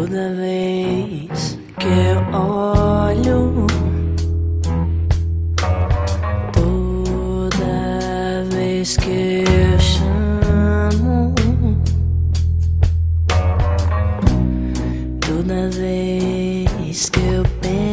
Toda vez que eu olho, toda vez que eu chamo, toda vez que eu penso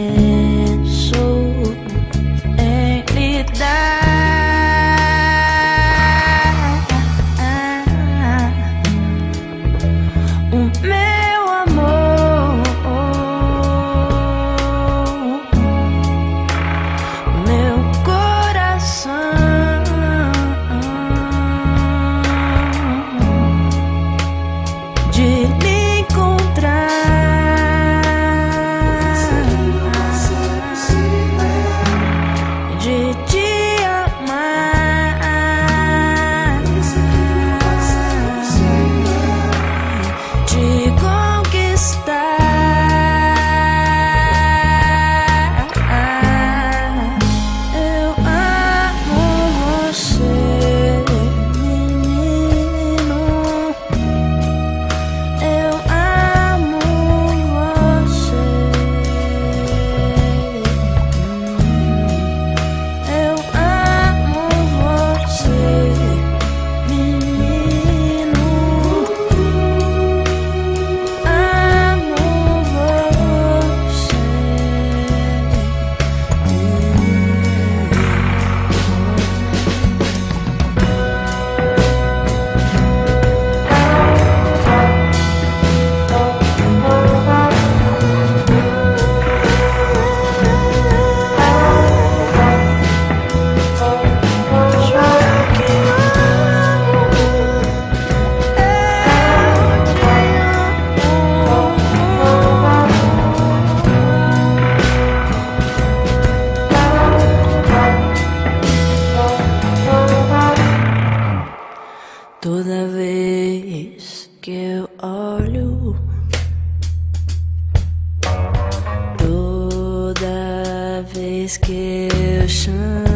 vez que eu chamo.